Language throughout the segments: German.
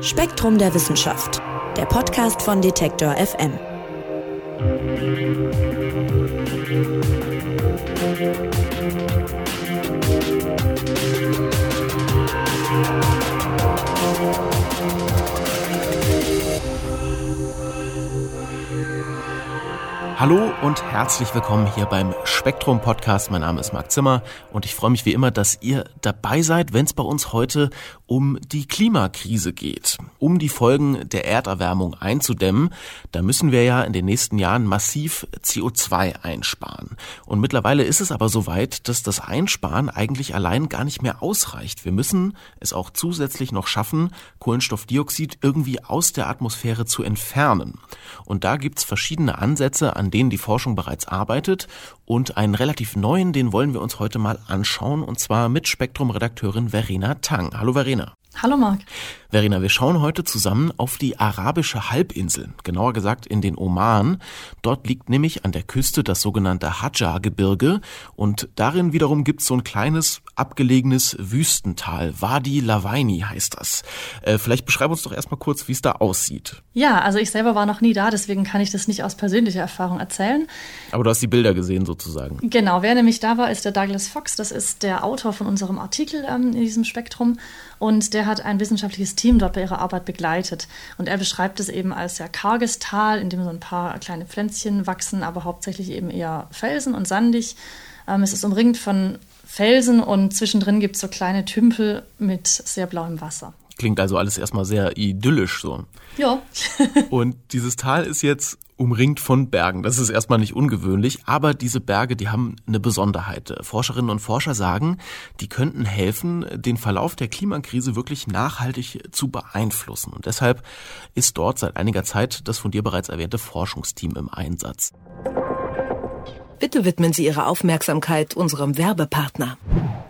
Spektrum der Wissenschaft, der Podcast von Detektor FM. Hallo und herzlich willkommen hier beim Spektrum Podcast. Mein Name ist Marc Zimmer und ich freue mich wie immer, dass ihr dabei seid, wenn es bei uns heute um die Klimakrise geht, um die Folgen der Erderwärmung einzudämmen. Da müssen wir ja in den nächsten Jahren massiv CO2 einsparen. Und mittlerweile ist es aber so weit, dass das Einsparen eigentlich allein gar nicht mehr ausreicht. Wir müssen es auch zusätzlich noch schaffen, Kohlenstoffdioxid irgendwie aus der Atmosphäre zu entfernen. Und da gibt's verschiedene Ansätze, an denen die Forschung bereits arbeitet. Und einen relativ neuen, den wollen wir uns heute mal anschauen, und zwar mit Spektrum-Redakteurin Verena Tang. Hallo Verena. Hallo Marc. Verena, wir schauen heute zusammen auf die arabische Halbinsel, genauer gesagt in den Oman. Dort liegt nämlich an der Küste das sogenannte Hadja-Gebirge und darin wiederum gibt es so ein kleines abgelegenes Wüstental. Wadi Lawaini heißt das. Äh, vielleicht beschreib uns doch erstmal kurz, wie es da aussieht. Ja, also ich selber war noch nie da, deswegen kann ich das nicht aus persönlicher Erfahrung erzählen. Aber du hast die Bilder gesehen sozusagen. Genau, wer nämlich da war, ist der Douglas Fox. Das ist der Autor von unserem Artikel ähm, in diesem Spektrum und der hat ein wissenschaftliches Team dort bei ihrer Arbeit begleitet. Und er beschreibt es eben als sehr karges Tal, in dem so ein paar kleine Pflänzchen wachsen, aber hauptsächlich eben eher Felsen und sandig. Ähm, es ist umringt von Felsen und zwischendrin gibt es so kleine Tümpel mit sehr blauem Wasser. Klingt also alles erstmal sehr idyllisch so. Ja. und dieses Tal ist jetzt umringt von Bergen. Das ist erstmal nicht ungewöhnlich, aber diese Berge, die haben eine Besonderheit. Forscherinnen und Forscher sagen, die könnten helfen, den Verlauf der Klimakrise wirklich nachhaltig zu beeinflussen. Und deshalb ist dort seit einiger Zeit das von dir bereits erwähnte Forschungsteam im Einsatz. Bitte widmen Sie Ihre Aufmerksamkeit unserem Werbepartner.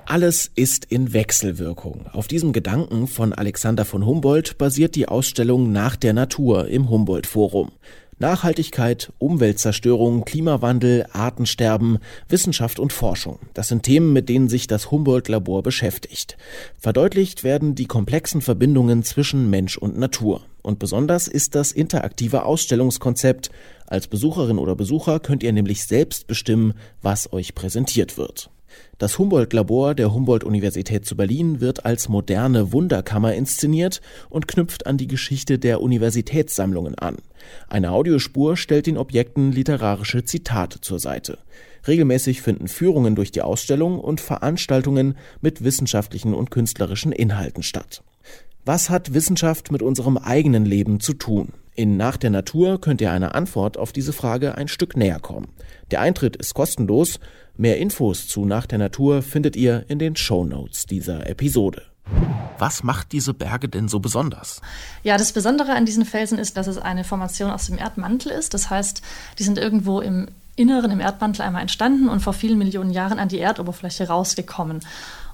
Alles ist in Wechselwirkung. Auf diesem Gedanken von Alexander von Humboldt basiert die Ausstellung Nach der Natur im Humboldt Forum. Nachhaltigkeit, Umweltzerstörung, Klimawandel, Artensterben, Wissenschaft und Forschung. Das sind Themen, mit denen sich das Humboldt-Labor beschäftigt. Verdeutlicht werden die komplexen Verbindungen zwischen Mensch und Natur. Und besonders ist das interaktive Ausstellungskonzept. Als Besucherin oder Besucher könnt ihr nämlich selbst bestimmen, was euch präsentiert wird. Das Humboldt-Labor der Humboldt-Universität zu Berlin wird als moderne Wunderkammer inszeniert und knüpft an die Geschichte der Universitätssammlungen an. Eine Audiospur stellt den Objekten literarische Zitate zur Seite. Regelmäßig finden Führungen durch die Ausstellung und Veranstaltungen mit wissenschaftlichen und künstlerischen Inhalten statt. Was hat Wissenschaft mit unserem eigenen Leben zu tun? In Nach der Natur könnt ihr einer Antwort auf diese Frage ein Stück näher kommen. Der Eintritt ist kostenlos. Mehr Infos zu Nach der Natur findet ihr in den Show Notes dieser Episode. Was macht diese Berge denn so besonders? Ja, das Besondere an diesen Felsen ist, dass es eine Formation aus dem Erdmantel ist. Das heißt, die sind irgendwo im Inneren, im Erdmantel einmal entstanden und vor vielen Millionen Jahren an die Erdoberfläche rausgekommen.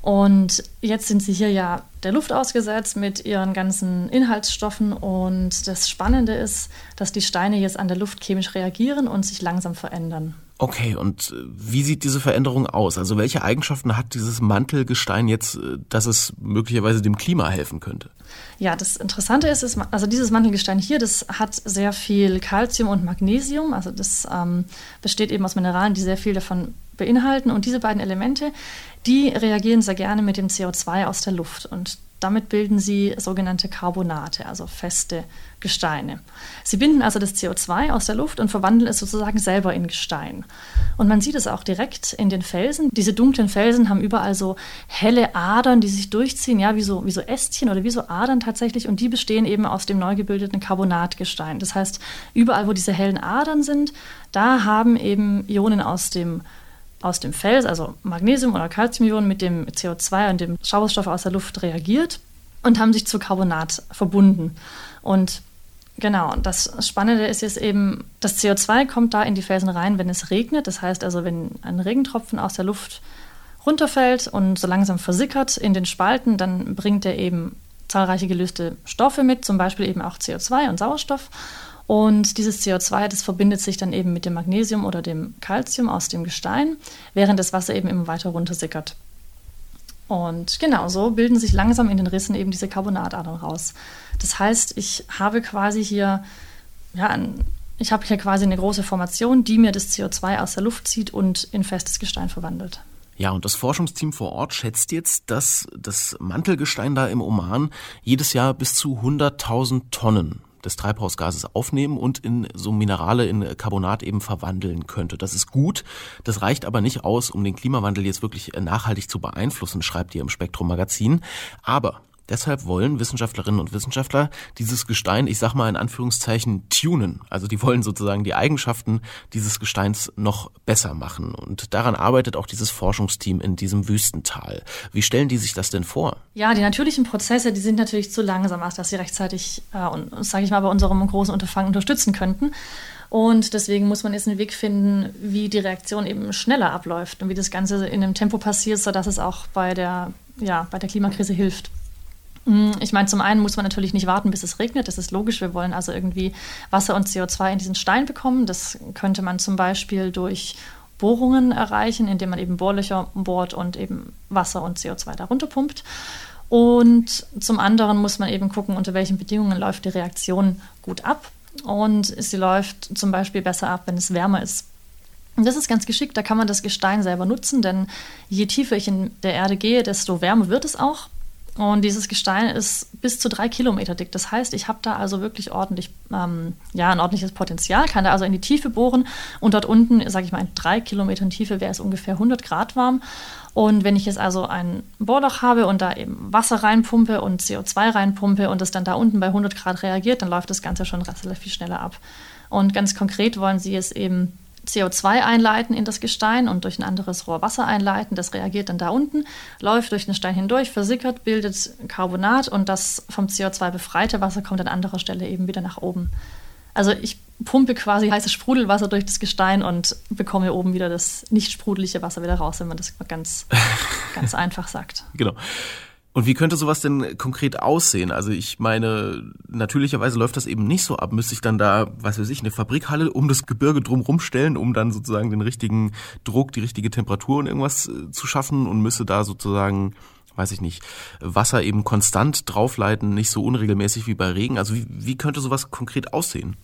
Und jetzt sind sie hier ja der Luft ausgesetzt mit ihren ganzen Inhaltsstoffen. Und das Spannende ist, dass die Steine jetzt an der Luft chemisch reagieren und sich langsam verändern. Okay, und äh, wie sieht diese Veränderung aus? Also welche Eigenschaften hat dieses Mantelgestein jetzt, äh, dass es möglicherweise dem Klima helfen könnte? Ja, das Interessante ist, ist also dieses Mantelgestein hier, das hat sehr viel Calcium und Magnesium. Also das ähm, besteht eben aus Mineralen, die sehr viel davon beinhalten. Und diese beiden Elemente, die reagieren sehr gerne mit dem CO2 aus der Luft. Und damit bilden sie sogenannte Carbonate, also feste Gesteine. Sie binden also das CO2 aus der Luft und verwandeln es sozusagen selber in Gestein. Und man sieht es auch direkt in den Felsen. Diese dunklen Felsen haben überall so helle Adern, die sich durchziehen, ja, wie so, wie so Ästchen oder wie so Adern tatsächlich. Und die bestehen eben aus dem neu gebildeten Carbonatgestein. Das heißt, überall, wo diese hellen Adern sind, da haben eben Ionen aus dem aus dem Fels, also Magnesium- oder Calciumionen mit dem CO2 und dem Sauerstoff aus der Luft reagiert und haben sich zu Carbonat verbunden. Und genau, das Spannende ist jetzt eben, das CO2 kommt da in die Felsen rein, wenn es regnet. Das heißt also, wenn ein Regentropfen aus der Luft runterfällt und so langsam versickert in den Spalten, dann bringt er eben zahlreiche gelöste Stoffe mit, zum Beispiel eben auch CO2 und Sauerstoff. Und dieses CO2, das verbindet sich dann eben mit dem Magnesium oder dem Calcium aus dem Gestein, während das Wasser eben immer weiter runtersickert. Und genau so bilden sich langsam in den Rissen eben diese Carbonatadern raus. Das heißt, ich habe quasi hier, ja, ich habe hier quasi eine große Formation, die mir das CO2 aus der Luft zieht und in festes Gestein verwandelt. Ja, und das Forschungsteam vor Ort schätzt jetzt, dass das Mantelgestein da im Oman jedes Jahr bis zu 100.000 Tonnen des Treibhausgases aufnehmen und in so Minerale in Carbonat eben verwandeln könnte. Das ist gut, das reicht aber nicht aus, um den Klimawandel jetzt wirklich nachhaltig zu beeinflussen, schreibt ihr im Spektrum Magazin. Aber Deshalb wollen Wissenschaftlerinnen und Wissenschaftler dieses Gestein, ich sag mal in Anführungszeichen, tunen. Also die wollen sozusagen die Eigenschaften dieses Gesteins noch besser machen. Und daran arbeitet auch dieses Forschungsteam in diesem Wüstental. Wie stellen die sich das denn vor? Ja, die natürlichen Prozesse, die sind natürlich zu langsam, dass sie rechtzeitig, äh, sage ich mal, bei unserem großen Unterfangen unterstützen könnten. Und deswegen muss man jetzt einen Weg finden, wie die Reaktion eben schneller abläuft und wie das Ganze in einem Tempo passiert, sodass es auch bei der, ja, bei der Klimakrise hilft. Mm, ich meine, zum einen muss man natürlich nicht warten, bis es regnet. Das ist logisch. Wir wollen also irgendwie Wasser und CO2 in diesen Stein bekommen. Das könnte man zum Beispiel durch Bohrungen erreichen, indem man eben Bohrlöcher bohrt und eben Wasser und CO2 darunter pumpt. Und zum anderen muss man eben gucken, unter welchen Bedingungen läuft die Reaktion gut ab. Und sie läuft zum Beispiel besser ab, wenn es wärmer ist. Und das ist ganz geschickt, da kann man das Gestein selber nutzen, denn je tiefer ich in der Erde gehe, desto wärmer wird es auch. Und dieses Gestein ist bis zu drei Kilometer dick. Das heißt, ich habe da also wirklich ordentlich, ähm, ja, ein ordentliches Potenzial, kann da also in die Tiefe bohren. Und dort unten, sage ich mal, in drei Kilometern Tiefe wäre es ungefähr 100 Grad warm. Und wenn ich jetzt also ein Bohrloch habe und da eben Wasser reinpumpe und CO2 reinpumpe und es dann da unten bei 100 Grad reagiert, dann läuft das Ganze schon relativ viel schneller ab. Und ganz konkret wollen sie es eben CO2 einleiten in das Gestein und durch ein anderes Rohr Wasser einleiten. Das reagiert dann da unten, läuft durch den Stein hindurch, versickert, bildet Carbonat und das vom CO2 befreite Wasser kommt an anderer Stelle eben wieder nach oben. Also ich pumpe quasi heißes Sprudelwasser durch das Gestein und bekomme oben wieder das nicht sprudelige Wasser wieder raus, wenn man das ganz, ganz einfach sagt. Genau. Und wie könnte sowas denn konkret aussehen? Also ich meine, natürlicherweise läuft das eben nicht so ab. Müsste ich dann da, was weiß ich, eine Fabrikhalle um das Gebirge drumherum stellen, um dann sozusagen den richtigen Druck, die richtige Temperatur und irgendwas äh, zu schaffen und müsste da sozusagen weiß ich nicht, Wasser eben konstant draufleiten, nicht so unregelmäßig wie bei Regen. Also wie, wie könnte sowas konkret aussehen?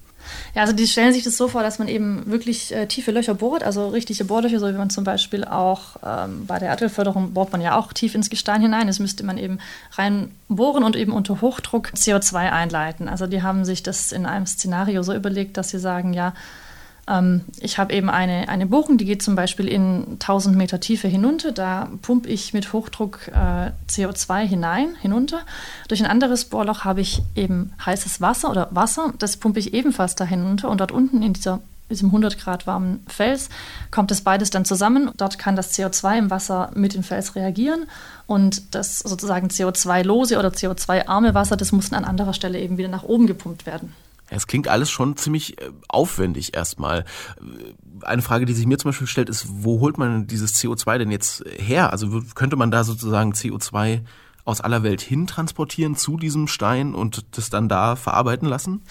Ja, also die stellen sich das so vor, dass man eben wirklich äh, tiefe Löcher bohrt, also richtige Bohrlöcher, so wie man zum Beispiel auch ähm, bei der Erdölförderung bohrt man ja auch tief ins Gestein hinein. Das müsste man eben rein bohren und eben unter Hochdruck CO2 einleiten. Also die haben sich das in einem Szenario so überlegt, dass sie sagen, ja, ähm, ich habe eben eine, eine Bohrung, die geht zum Beispiel in 1000 Meter Tiefe hinunter. Da pumpe ich mit Hochdruck äh, CO2 hinein, hinunter. Durch ein anderes Bohrloch habe ich eben heißes Wasser oder Wasser. Das pumpe ich ebenfalls da hinunter. Und dort unten in dieser diesem 100 Grad warmen Fels, kommt das beides dann zusammen. Dort kann das CO2 im Wasser mit dem Fels reagieren und das sozusagen CO2-lose oder CO2-arme Wasser, das muss an anderer Stelle eben wieder nach oben gepumpt werden. Es klingt alles schon ziemlich äh, aufwendig erstmal. Eine Frage, die sich mir zum Beispiel stellt, ist, wo holt man dieses CO2 denn jetzt her? Also könnte man da sozusagen CO2 aus aller Welt hin transportieren zu diesem Stein und das dann da verarbeiten lassen?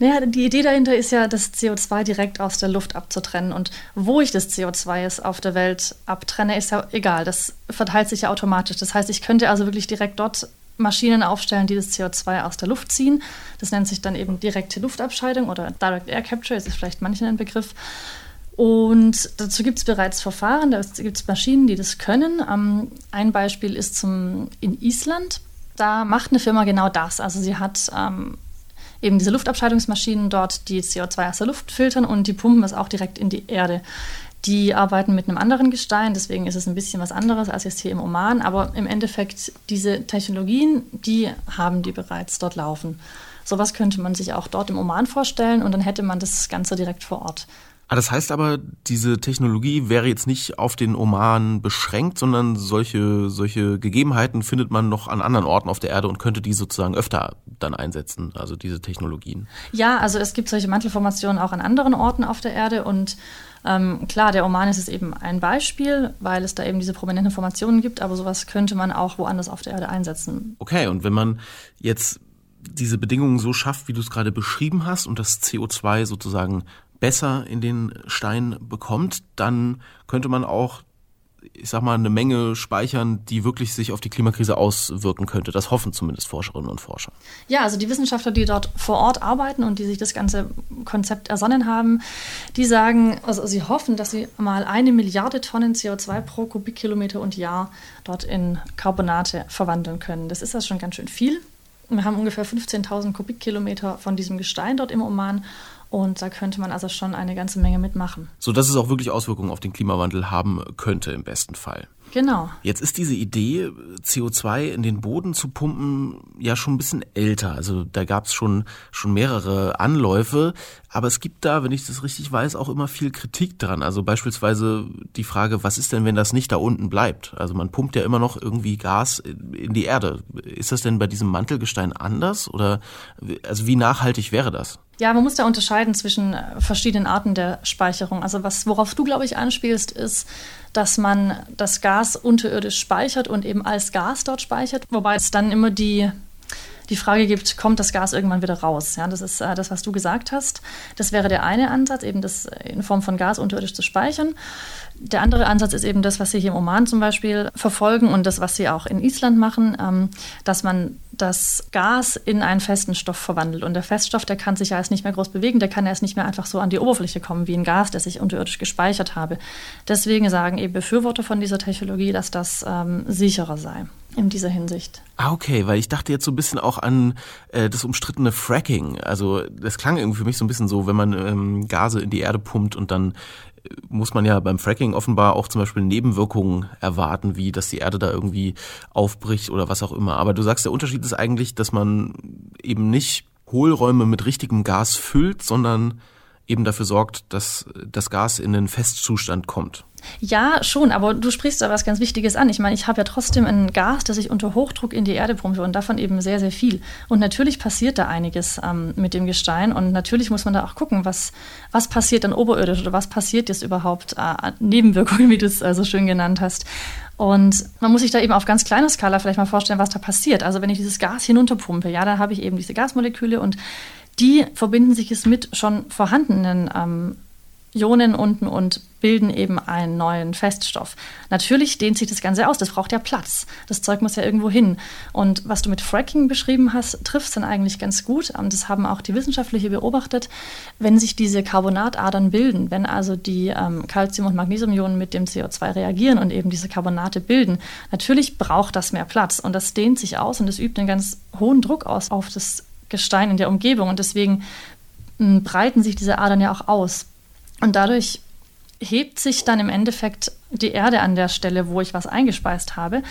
Naja, die Idee dahinter ist ja, das CO2 direkt aus der Luft abzutrennen. Und wo ich das CO2 jetzt auf der Welt abtrenne, ist ja egal. Das verteilt sich ja automatisch. Das heißt, ich könnte also wirklich direkt dort Maschinen aufstellen, die das CO2 aus der Luft ziehen. Das nennt sich dann eben direkte Luftabscheidung oder Direct Air Capture, ist vielleicht manchen ein Begriff. Und dazu gibt es bereits Verfahren, da gibt es Maschinen, die das können. Ähm, ein Beispiel ist zum, in Island. Da macht eine Firma genau das. Also sie hat ähm, eben diese Luftabscheidungsmaschinen dort, die CO2 aus der Luft filtern und die pumpen es auch direkt in die Erde. Die arbeiten mit einem anderen Gestein, deswegen ist es ein bisschen was anderes als jetzt hier im Oman. Aber im Endeffekt, diese Technologien, die haben die bereits dort laufen. Sowas könnte man sich auch dort im Oman vorstellen und dann hätte man das Ganze direkt vor Ort. Ah, das heißt aber, diese Technologie wäre jetzt nicht auf den Oman beschränkt, sondern solche, solche Gegebenheiten findet man noch an anderen Orten auf der Erde und könnte die sozusagen öfter dann einsetzen, also diese Technologien. Ja, also es gibt solche Mantelformationen auch an anderen Orten auf der Erde und ähm, klar, der Oman ist es eben ein Beispiel, weil es da eben diese prominenten Formationen gibt, aber sowas könnte man auch woanders auf der Erde einsetzen. Okay, und wenn man jetzt diese Bedingungen so schafft, wie du es gerade beschrieben hast, und das CO2 sozusagen besser in den Stein bekommt, dann könnte man auch ich sag mal, eine Menge speichern, die wirklich sich auf die Klimakrise auswirken könnte. Das hoffen zumindest Forscherinnen und Forscher. Ja, also die Wissenschaftler, die dort vor Ort arbeiten und die sich das ganze Konzept ersonnen haben, die sagen, also sie hoffen, dass sie mal eine Milliarde Tonnen CO2 pro Kubikkilometer und Jahr dort in Carbonate verwandeln können. Das ist das schon ganz schön viel. Wir haben ungefähr 15.000 Kubikkilometer von diesem Gestein dort im Oman und da könnte man also schon eine ganze Menge mitmachen. So dass es auch wirklich Auswirkungen auf den Klimawandel haben könnte im besten Fall. Genau. Jetzt ist diese Idee, CO2 in den Boden zu pumpen, ja schon ein bisschen älter. Also da gab es schon, schon mehrere Anläufe. Aber es gibt da, wenn ich das richtig weiß, auch immer viel Kritik dran. Also beispielsweise die Frage, was ist denn, wenn das nicht da unten bleibt? Also man pumpt ja immer noch irgendwie Gas in die Erde. Ist das denn bei diesem Mantelgestein anders? Oder also wie nachhaltig wäre das? Ja, man muss da unterscheiden zwischen äh, verschiedenen Arten der Speicherung. Also was, worauf du, glaube ich, anspielst, ist, dass man das Gas unterirdisch speichert und eben als Gas dort speichert, wobei es dann immer die die Frage gibt, kommt das Gas irgendwann wieder raus? Ja, das ist äh, das, was du gesagt hast. Das wäre der eine Ansatz, eben das in Form von Gas unterirdisch zu speichern. Der andere Ansatz ist eben das, was Sie hier im Oman zum Beispiel verfolgen und das, was Sie auch in Island machen, ähm, dass man das Gas in einen festen Stoff verwandelt. Und der Feststoff, der kann sich ja erst nicht mehr groß bewegen, der kann erst nicht mehr einfach so an die Oberfläche kommen wie ein Gas, das ich unterirdisch gespeichert habe. Deswegen sagen eben Befürworter von dieser Technologie, dass das ähm, sicherer sei in dieser Hinsicht. Ah, okay, weil ich dachte jetzt so ein bisschen auch an äh, das umstrittene Fracking. Also das klang irgendwie für mich so ein bisschen so, wenn man ähm, Gase in die Erde pumpt und dann muss man ja beim Fracking offenbar auch zum Beispiel Nebenwirkungen erwarten, wie dass die Erde da irgendwie aufbricht oder was auch immer. Aber du sagst, der Unterschied ist eigentlich, dass man eben nicht Hohlräume mit richtigem Gas füllt, sondern eben dafür sorgt, dass das Gas in den Festzustand kommt. Ja, schon, aber du sprichst da was ganz Wichtiges an. Ich meine, ich habe ja trotzdem ein Gas, das ich unter Hochdruck in die Erde pumpe und davon eben sehr, sehr viel. Und natürlich passiert da einiges ähm, mit dem Gestein und natürlich muss man da auch gucken, was, was passiert dann oberirdisch oder was passiert jetzt überhaupt äh, Nebenwirkungen, wie du es äh, so schön genannt hast. Und man muss sich da eben auf ganz kleiner Skala vielleicht mal vorstellen, was da passiert. Also wenn ich dieses Gas hinunterpumpe, ja, dann habe ich eben diese Gasmoleküle und die verbinden sich jetzt mit schon vorhandenen ähm, Ionen unten und bilden eben einen neuen Feststoff. Natürlich dehnt sich das Ganze aus, das braucht ja Platz. Das Zeug muss ja irgendwo hin. Und was du mit Fracking beschrieben hast, trifft es dann eigentlich ganz gut. Und das haben auch die Wissenschaftliche beobachtet, wenn sich diese Carbonatadern bilden, wenn also die ähm, Calcium- und Magnesiumionen mit dem CO2 reagieren und eben diese Carbonate bilden. Natürlich braucht das mehr Platz und das dehnt sich aus und das übt einen ganz hohen Druck aus auf das Gestein in der Umgebung und deswegen breiten sich diese Adern ja auch aus. Und dadurch hebt sich dann im Endeffekt die Erde an der Stelle, wo ich was eingespeist habe,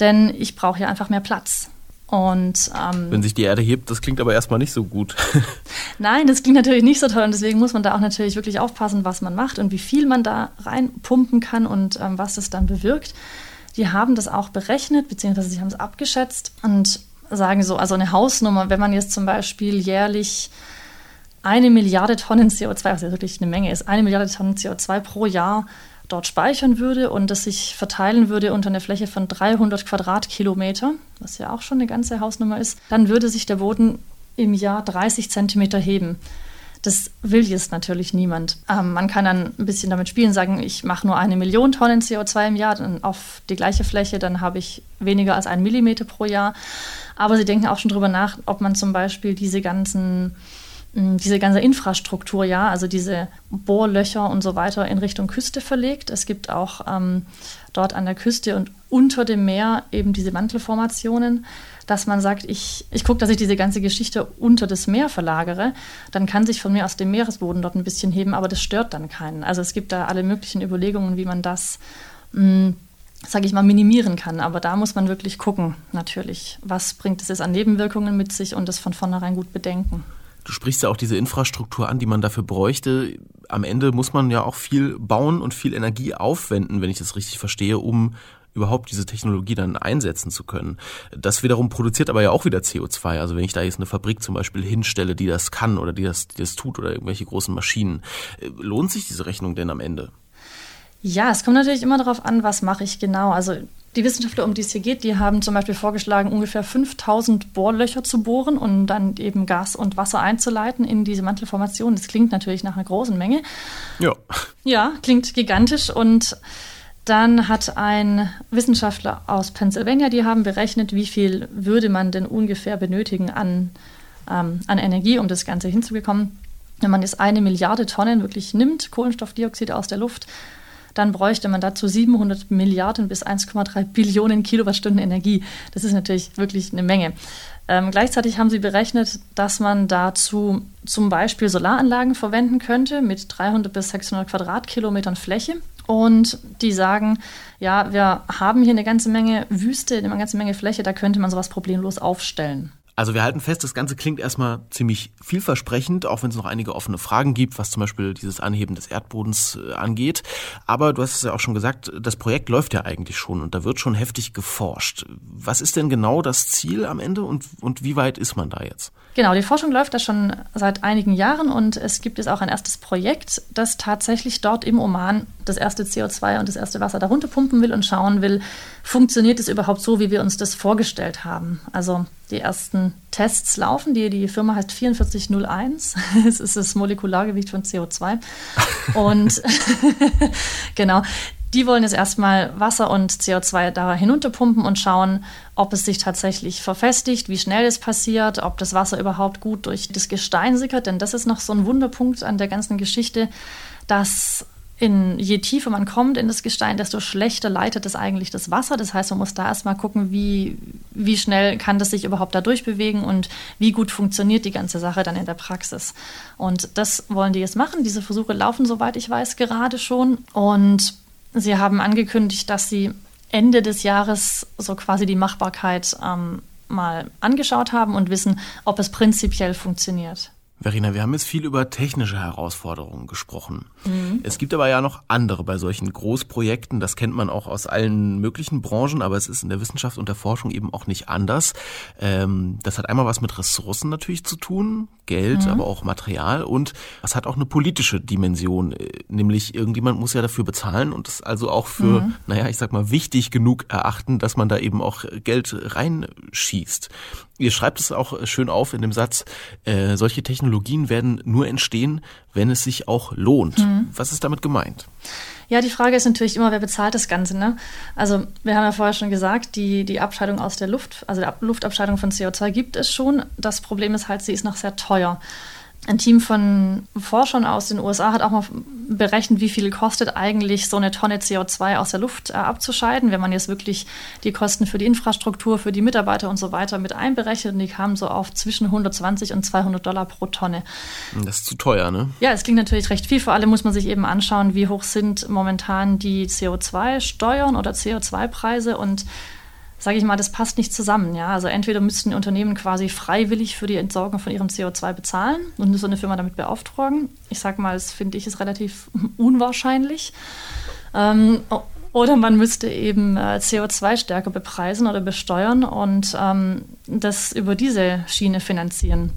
denn ich brauche ja einfach mehr Platz. Und, ähm, Wenn sich die Erde hebt, das klingt aber erstmal nicht so gut. Nein, das klingt natürlich nicht so toll und deswegen muss man da auch natürlich wirklich aufpassen, was man macht und wie viel man da reinpumpen kann und ähm, was das dann bewirkt. Die haben das auch berechnet, beziehungsweise sie haben es abgeschätzt und sagen so, also eine Hausnummer, wenn man jetzt zum Beispiel jährlich eine Milliarde Tonnen CO2, was ja wirklich eine Menge ist, eine Milliarde Tonnen CO2 pro Jahr dort speichern würde und das sich verteilen würde unter einer Fläche von 300 Quadratkilometer, was ja auch schon eine ganze Hausnummer ist, dann würde sich der Boden im Jahr 30 Zentimeter heben. Das will jetzt natürlich niemand. Ähm, man kann dann ein bisschen damit spielen, sagen, ich mache nur eine Million Tonnen CO2 im Jahr dann auf die gleiche Fläche, dann habe ich weniger als einen Millimeter pro Jahr. Aber sie denken auch schon darüber nach, ob man zum Beispiel diese ganzen diese ganze Infrastruktur, ja, also diese Bohrlöcher und so weiter in Richtung Küste verlegt. Es gibt auch ähm, dort an der Küste und unter dem Meer eben diese Mantelformationen, dass man sagt, ich, ich gucke, dass ich diese ganze Geschichte unter das Meer verlagere. Dann kann sich von mir aus dem Meeresboden dort ein bisschen heben, aber das stört dann keinen. Also es gibt da alle möglichen Überlegungen, wie man das, hm, sage ich mal, minimieren kann. Aber da muss man wirklich gucken, natürlich, was bringt es jetzt an Nebenwirkungen mit sich und das von vornherein gut bedenken. Du sprichst ja auch diese Infrastruktur an, die man dafür bräuchte. Am Ende muss man ja auch viel bauen und viel Energie aufwenden, wenn ich das richtig verstehe, um überhaupt diese Technologie dann einsetzen zu können. Das wiederum produziert aber ja auch wieder CO2. Also wenn ich da jetzt eine Fabrik zum Beispiel hinstelle, die das kann oder die das, die das tut oder irgendwelche großen Maschinen, äh, lohnt sich diese Rechnung denn am Ende? Ja, es kommt natürlich immer darauf an, was mache ich genau. Also die Wissenschaftler, um die es hier geht, die haben zum Beispiel vorgeschlagen, ungefähr 5000 Bohrlöcher zu bohren und dann eben Gas und Wasser einzuleiten in diese Mantelformation. Das klingt natürlich nach einer großen Menge. Ja. Ja, klingt gigantisch und Dann hat ein Wissenschaftler aus Pennsylvania, die haben berechnet, wie viel würde man denn ungefähr benötigen an, ähm, an Energie, um das Ganze hinzubekommen. Wenn man jetzt eine Milliarde Tonnen wirklich nimmt, Kohlenstoffdioxid aus der Luft, dann bräuchte man dazu 700 Milliarden bis 1,3 Billionen Kilowattstunden Energie. Das ist natürlich wirklich eine Menge. Ähm, gleichzeitig haben sie berechnet, dass man dazu zum Beispiel Solaranlagen verwenden könnte mit 300 bis 600 Quadratkilometern Fläche. Und die sagen, ja, wir haben hier eine ganze Menge Wüste, eine ganze Menge Fläche, da könnte man sowas problemlos aufstellen. Also wir halten fest, das Ganze klingt erstmal ziemlich vielversprechend, auch wenn es noch einige offene Fragen gibt, was zum Beispiel dieses Anheben des Erdbodens äh, angeht. Aber du hast es ja auch schon gesagt, das Projekt läuft ja eigentlich schon und da wird schon heftig geforscht. Was ist denn genau das Ziel am Ende und, und wie weit ist man da jetzt? Genau, die Forschung läuft da schon seit einigen Jahren und es gibt jetzt auch ein erstes Projekt, das tatsächlich dort im Oman das erste CO2 und das erste Wasser darunter pumpen will und schauen will, funktioniert es überhaupt so, wie wir uns das vorgestellt haben. Also die ersten Tests laufen, die, die Firma heißt 4401, es ist das Molekulargewicht von CO2 und genau, die wollen jetzt erstmal Wasser und CO2 da hinunterpumpen und schauen, ob es sich tatsächlich verfestigt, wie schnell es passiert, ob das Wasser überhaupt gut durch das Gestein sickert. Denn das ist noch so ein Wunderpunkt an der ganzen Geschichte, dass in, je tiefer man kommt in das Gestein, desto schlechter leitet es eigentlich das Wasser. Das heißt, man muss da erstmal gucken, wie, wie schnell kann das sich überhaupt da durchbewegen und wie gut funktioniert die ganze Sache dann in der Praxis. Und das wollen die jetzt machen. Diese Versuche laufen, soweit ich weiß, gerade schon. Und Sie haben angekündigt, dass Sie Ende des Jahres so quasi die Machbarkeit ähm, mal angeschaut haben und wissen, ob es prinzipiell funktioniert. Verena, wir haben jetzt viel über technische Herausforderungen gesprochen. Mhm. Es gibt aber ja noch andere bei solchen Großprojekten. Das kennt man auch aus allen möglichen Branchen, aber es ist in der Wissenschaft und der Forschung eben auch nicht anders. Ähm, das hat einmal was mit Ressourcen natürlich zu tun, Geld, mhm. aber auch Material und es hat auch eine politische Dimension, äh, nämlich irgendjemand muss ja dafür bezahlen und es also auch für, mhm. naja, ich sag mal, wichtig genug erachten, dass man da eben auch Geld reinschießt. Ihr schreibt es auch schön auf in dem Satz, äh, solche Technologien werden nur entstehen, wenn es sich auch lohnt. Mhm. Was ist damit gemeint? Ja, die Frage ist natürlich immer, wer bezahlt das Ganze. Ne? Also wir haben ja vorher schon gesagt, die, die Abscheidung aus der Luft, also die Luftabscheidung von CO2 gibt es schon. Das Problem ist halt, sie ist noch sehr teuer. Ein Team von Forschern aus den USA hat auch mal berechnet, wie viel kostet eigentlich so eine Tonne CO2 aus der Luft äh, abzuscheiden, wenn man jetzt wirklich die Kosten für die Infrastruktur, für die Mitarbeiter und so weiter mit einberechnet. Und die kamen so auf zwischen 120 und 200 Dollar pro Tonne. Das ist zu teuer, ne? Ja, es klingt natürlich recht viel. Vor allem muss man sich eben anschauen, wie hoch sind momentan die CO2-Steuern oder CO2-Preise und sage ich mal, das passt nicht zusammen. Ja? Also entweder müssten Unternehmen quasi freiwillig für die Entsorgung von ihrem CO2 bezahlen und so eine Firma damit beauftragen. Ich sage mal, das finde ich ist relativ unwahrscheinlich. Ähm, oder man müsste eben äh, CO2 stärker bepreisen oder besteuern und ähm, das über diese Schiene finanzieren.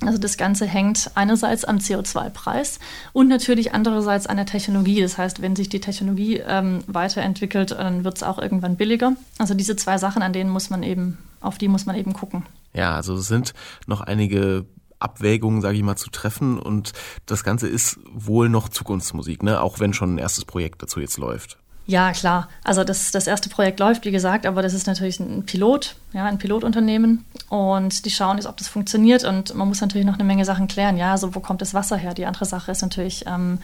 Also das Ganze hängt einerseits am CO2-Preis und natürlich andererseits an der Technologie. Das heißt, wenn sich die Technologie ähm, weiterentwickelt, dann wird es auch irgendwann billiger. Also diese zwei Sachen, an denen muss man eben, auf die muss man eben gucken. Ja, also es sind noch einige Abwägungen, sage ich mal, zu treffen und das Ganze ist wohl noch Zukunftsmusik, ne? Auch wenn schon ein erstes Projekt dazu jetzt läuft. Ja, klar. Also das, das erste Projekt läuft, wie gesagt, aber das ist natürlich ein Pilot, ja, ein Pilotunternehmen. Und die schauen jetzt, ob das funktioniert. Und man muss natürlich noch eine Menge Sachen klären. Ja, also wo kommt das Wasser her? Die andere Sache ist natürlich, ähm,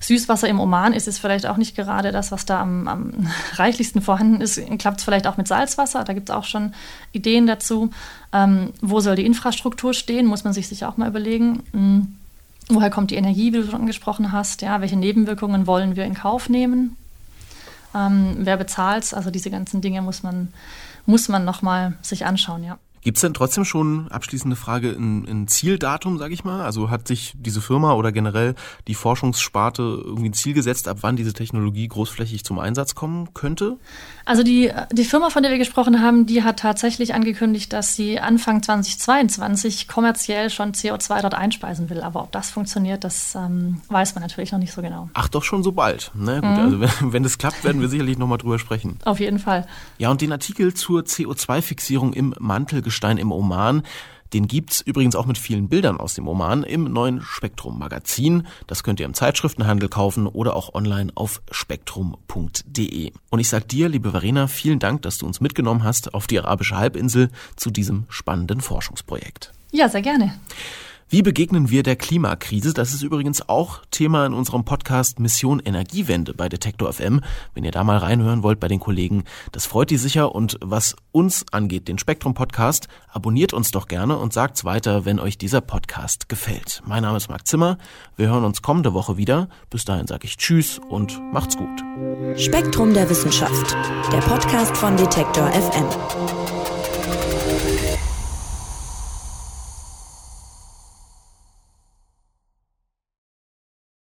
Süßwasser im Oman ist es vielleicht auch nicht gerade das, was da am, am reichlichsten vorhanden ist. Klappt es vielleicht auch mit Salzwasser? Da gibt es auch schon Ideen dazu. Ähm, wo soll die Infrastruktur stehen? Muss man sich sicher auch mal überlegen. Hm. Woher kommt die Energie, wie du schon angesprochen hast? Ja, welche Nebenwirkungen wollen wir in Kauf nehmen? Ähm, wer bezahlt Also diese ganzen Dinge muss man, muss man nochmal sich anschauen, ja. Gibt es denn trotzdem schon, abschließende Frage, ein, ein Zieldatum, sage ich mal? Also hat sich diese Firma oder generell die Forschungssparte irgendwie ein Ziel gesetzt, ab wann diese Technologie großflächig zum Einsatz kommen könnte? Also die, die Firma, von der wir gesprochen haben, die hat tatsächlich angekündigt, dass sie Anfang 2022 kommerziell schon CO2 dort einspeisen will. Aber ob das funktioniert, das ähm, weiß man natürlich noch nicht so genau. Ach, doch schon so bald. Na gut, mhm. also wenn, wenn das klappt, werden wir sicherlich nochmal drüber sprechen. Auf jeden Fall. Ja, und den Artikel zur CO2-Fixierung im Mantelgestein im Oman, Den gibt's übrigens auch mit vielen Bildern aus dem Oman im neuen Spektrum Magazin. Das könnt ihr im Zeitschriftenhandel kaufen oder auch online auf spektrum.de. Und ich sag dir, liebe Verena, vielen Dank, dass du uns mitgenommen hast auf die arabische Halbinsel zu diesem spannenden Forschungsprojekt. Ja, sehr gerne. Wie begegnen wir der Klimakrise? Das ist übrigens auch Thema in unserem Podcast Mission Energiewende bei Detektor FM. Wenn ihr da mal reinhören wollt bei den Kollegen, das freut die sicher. Und was uns angeht, den Spektrum Podcast, abonniert uns doch gerne und sagt's weiter, wenn euch dieser Podcast gefällt. Mein Name ist Marc Zimmer. Wir hören uns kommende Woche wieder. Bis dahin sage ich Tschüss und macht's gut. Spektrum der Wissenschaft, der Podcast von Detektor FM.